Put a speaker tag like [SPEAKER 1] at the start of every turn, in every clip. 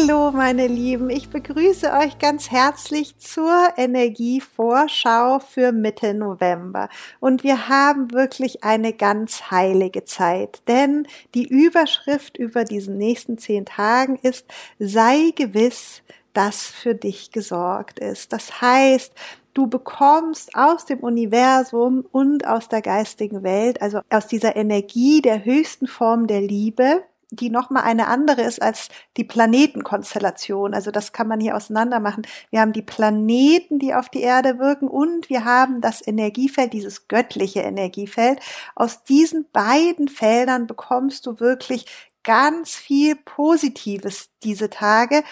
[SPEAKER 1] Hallo meine Lieben, ich begrüße euch ganz herzlich zur Energievorschau für Mitte November. Und wir haben wirklich eine ganz heilige Zeit, denn die Überschrift über diesen nächsten zehn Tagen ist, sei gewiss, dass für dich gesorgt ist. Das heißt, du bekommst aus dem Universum und aus der geistigen Welt, also aus dieser Energie der höchsten Form der Liebe, die nochmal eine andere ist als die Planetenkonstellation. Also das kann man hier auseinander machen. Wir haben die Planeten, die auf die Erde wirken und wir haben das Energiefeld, dieses göttliche Energiefeld. Aus diesen beiden Feldern bekommst du wirklich ganz viel Positives diese Tage.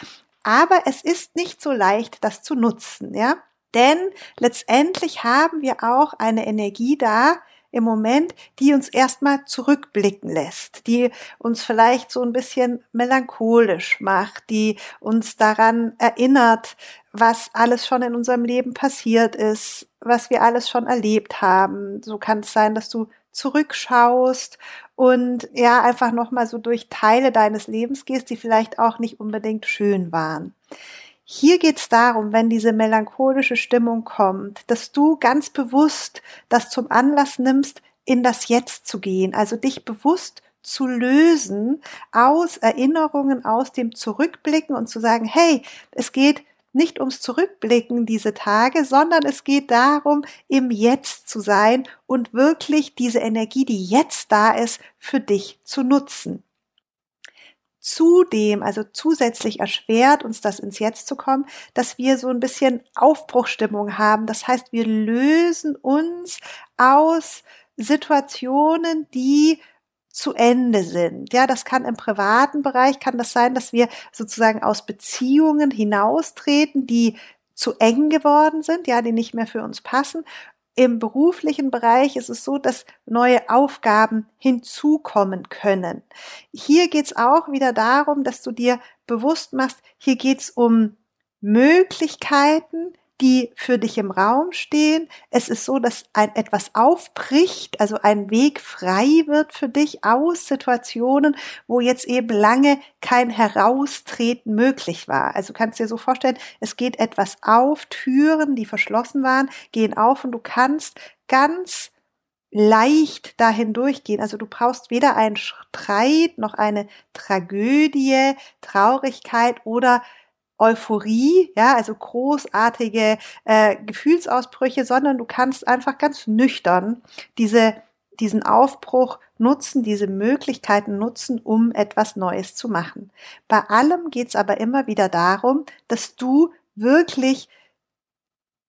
[SPEAKER 1] Aber es ist nicht so leicht, das zu nutzen, ja. Denn letztendlich haben wir auch eine Energie da, im Moment, die uns erstmal zurückblicken lässt, die uns vielleicht so ein bisschen melancholisch macht, die uns daran erinnert, was alles schon in unserem Leben passiert ist, was wir alles schon erlebt haben. So kann es sein, dass du zurückschaust und ja, einfach nochmal so durch Teile deines Lebens gehst, die vielleicht auch nicht unbedingt schön waren. Hier geht es darum, wenn diese melancholische Stimmung kommt, dass du ganz bewusst das zum Anlass nimmst, in das Jetzt zu gehen, also dich bewusst zu lösen aus Erinnerungen, aus dem Zurückblicken und zu sagen, hey, es geht nicht ums Zurückblicken diese Tage, sondern es geht darum, im Jetzt zu sein und wirklich diese Energie, die jetzt da ist, für dich zu nutzen. Zudem, also zusätzlich erschwert uns das ins Jetzt zu kommen, dass wir so ein bisschen Aufbruchstimmung haben. Das heißt, wir lösen uns aus Situationen, die zu Ende sind. Ja, das kann im privaten Bereich, kann das sein, dass wir sozusagen aus Beziehungen hinaustreten, die zu eng geworden sind, ja, die nicht mehr für uns passen. Im beruflichen Bereich ist es so, dass neue Aufgaben hinzukommen können. Hier geht es auch wieder darum, dass du dir bewusst machst, hier geht es um Möglichkeiten, die für dich im Raum stehen. Es ist so, dass ein etwas aufbricht, also ein Weg frei wird für dich aus Situationen, wo jetzt eben lange kein Heraustreten möglich war. Also kannst dir so vorstellen, es geht etwas auf, Türen, die verschlossen waren, gehen auf und du kannst ganz leicht dahin durchgehen. Also du brauchst weder einen Streit noch eine Tragödie, Traurigkeit oder Euphorie, ja, also großartige äh, Gefühlsausbrüche, sondern du kannst einfach ganz nüchtern diese, diesen Aufbruch nutzen, diese Möglichkeiten nutzen, um etwas Neues zu machen. Bei allem geht es aber immer wieder darum, dass du wirklich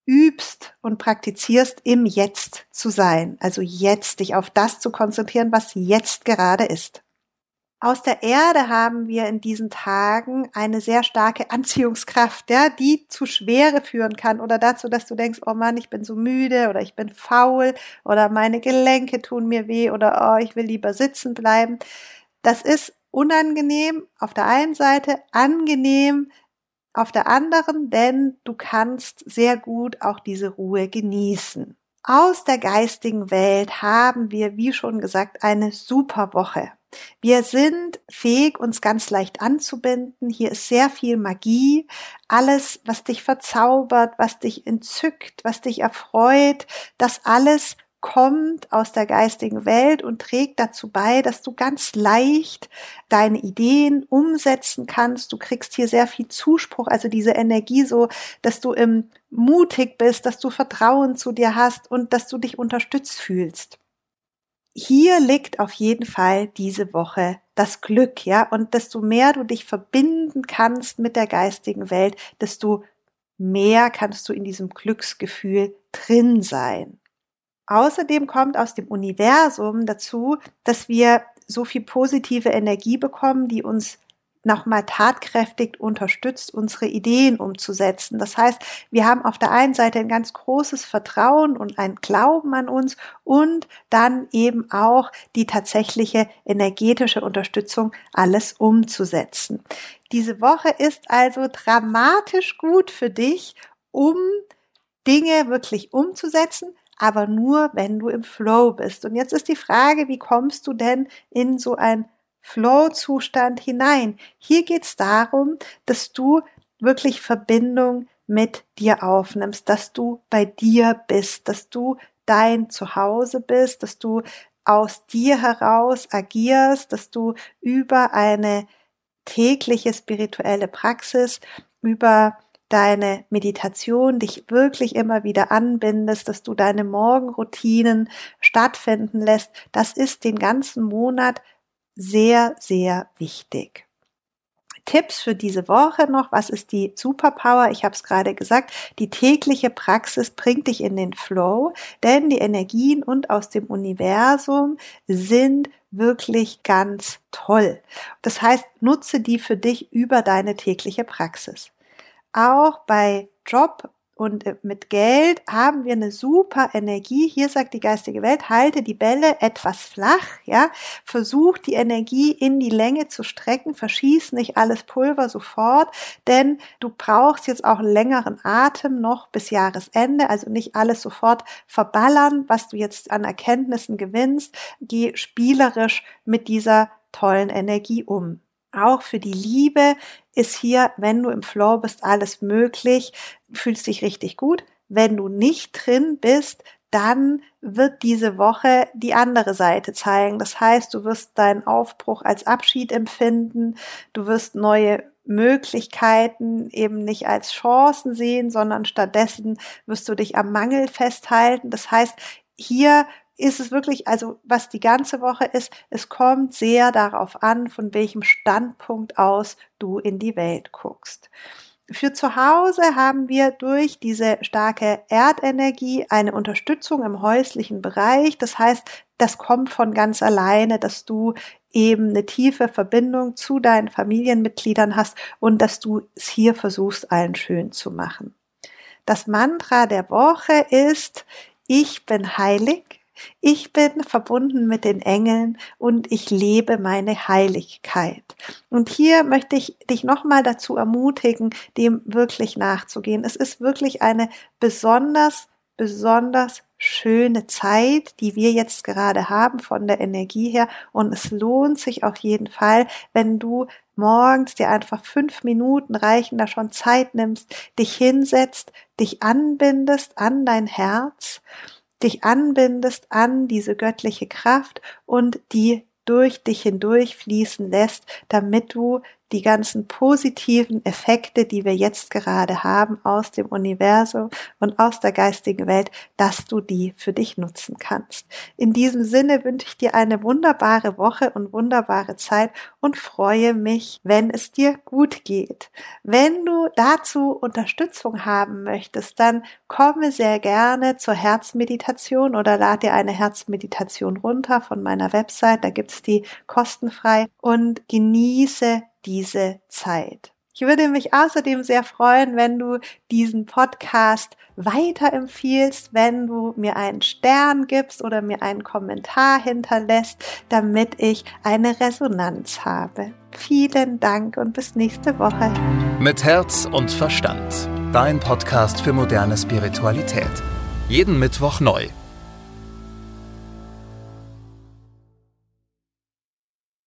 [SPEAKER 1] übst und praktizierst, im Jetzt zu sein. Also jetzt dich auf das zu konzentrieren, was jetzt gerade ist. Aus der Erde haben wir in diesen Tagen eine sehr starke Anziehungskraft, ja, die zu Schwere führen kann oder dazu, dass du denkst, oh Mann, ich bin so müde oder ich bin faul oder meine Gelenke tun mir weh oder oh, ich will lieber sitzen bleiben. Das ist unangenehm auf der einen Seite, angenehm auf der anderen, denn du kannst sehr gut auch diese Ruhe genießen. Aus der geistigen Welt haben wir, wie schon gesagt, eine super Woche. Wir sind fähig, uns ganz leicht anzubinden. Hier ist sehr viel Magie. Alles, was dich verzaubert, was dich entzückt, was dich erfreut, das alles kommt aus der geistigen Welt und trägt dazu bei, dass du ganz leicht deine Ideen umsetzen kannst. Du kriegst hier sehr viel Zuspruch, also diese Energie so, dass du im mutig bist, dass du Vertrauen zu dir hast und dass du dich unterstützt fühlst hier liegt auf jeden Fall diese Woche das Glück, ja. Und desto mehr du dich verbinden kannst mit der geistigen Welt, desto mehr kannst du in diesem Glücksgefühl drin sein. Außerdem kommt aus dem Universum dazu, dass wir so viel positive Energie bekommen, die uns nochmal tatkräftig unterstützt, unsere Ideen umzusetzen. Das heißt, wir haben auf der einen Seite ein ganz großes Vertrauen und ein Glauben an uns und dann eben auch die tatsächliche energetische Unterstützung, alles umzusetzen. Diese Woche ist also dramatisch gut für dich, um Dinge wirklich umzusetzen, aber nur, wenn du im Flow bist. Und jetzt ist die Frage, wie kommst du denn in so ein Flow-Zustand hinein? Hier geht es darum, dass du wirklich Verbindung mit dir aufnimmst, dass du bei dir bist, dass du dein Zuhause bist, dass du aus dir heraus agierst, dass du über eine tägliche spirituelle Praxis, über deine Meditation dich wirklich immer wieder anbindest, dass du deine Morgenroutinen stattfinden lässt, das ist den ganzen Monat sehr, sehr wichtig. Tipps für diese Woche noch. Was ist die Superpower? Ich habe es gerade gesagt. Die tägliche Praxis bringt dich in den Flow, denn die Energien und aus dem Universum sind wirklich ganz toll. Das heißt, nutze die für dich über deine tägliche Praxis auch bei Job und äh, mit Geld haben wir eine super Energie. Hier sagt die geistige Welt, halte die Bälle etwas flach, ja, versuch die Energie in die Länge zu strecken, verschieß nicht alles Pulver sofort, denn du brauchst jetzt auch längeren Atem noch bis Jahresende, also nicht alles sofort verballern, was du jetzt an Erkenntnissen gewinnst. Geh spielerisch mit dieser tollen Energie um. Auch für die Liebe ist hier, wenn du im Flow bist, alles möglich, fühlst dich richtig gut. Wenn du nicht drin bist, dann wird diese Woche die andere Seite zeigen. Das heißt, du wirst deinen Aufbruch als Abschied empfinden, du wirst neue Möglichkeiten eben nicht als Chancen sehen, sondern stattdessen wirst du dich am Mangel festhalten. Das heißt, hier ist es wirklich, also was die ganze Woche ist, es kommt sehr darauf an, von welchem Standpunkt aus du in die Welt guckst. Für zu Hause haben wir durch diese starke Erdenergie eine Unterstützung im häuslichen Bereich. Das heißt, das kommt von ganz alleine, dass du eben eine tiefe Verbindung zu deinen Familienmitgliedern hast und dass du es hier versuchst, allen schön zu machen. Das Mantra der Woche ist, ich bin heilig, ich bin verbunden mit den Engeln und ich lebe meine Heiligkeit. Und hier möchte ich dich nochmal dazu ermutigen, dem wirklich nachzugehen. Es ist wirklich eine besonders, besonders schöne Zeit, die wir jetzt gerade haben von der Energie her. Und es lohnt sich auf jeden Fall, wenn du morgens dir einfach fünf Minuten reichen, da schon Zeit nimmst, dich hinsetzt, dich anbindest an dein Herz dich anbindest an diese göttliche Kraft und die durch dich hindurch fließen lässt, damit du die ganzen positiven Effekte, die wir jetzt gerade haben aus dem Universum und aus der geistigen Welt, dass du die für dich nutzen kannst. In diesem Sinne wünsche ich dir eine wunderbare Woche und wunderbare Zeit und freue mich, wenn es dir gut geht. Wenn du dazu Unterstützung haben möchtest, dann komme sehr gerne zur Herzmeditation oder lade dir eine Herzmeditation runter von meiner Website. Da gibt's die kostenfrei und genieße diese Zeit. Ich würde mich außerdem sehr freuen, wenn du diesen Podcast weiterempfiehlst, wenn du mir einen Stern gibst oder mir einen Kommentar hinterlässt, damit ich eine Resonanz habe. Vielen Dank und bis nächste Woche.
[SPEAKER 2] Mit Herz und Verstand. Dein Podcast für moderne Spiritualität. Jeden Mittwoch neu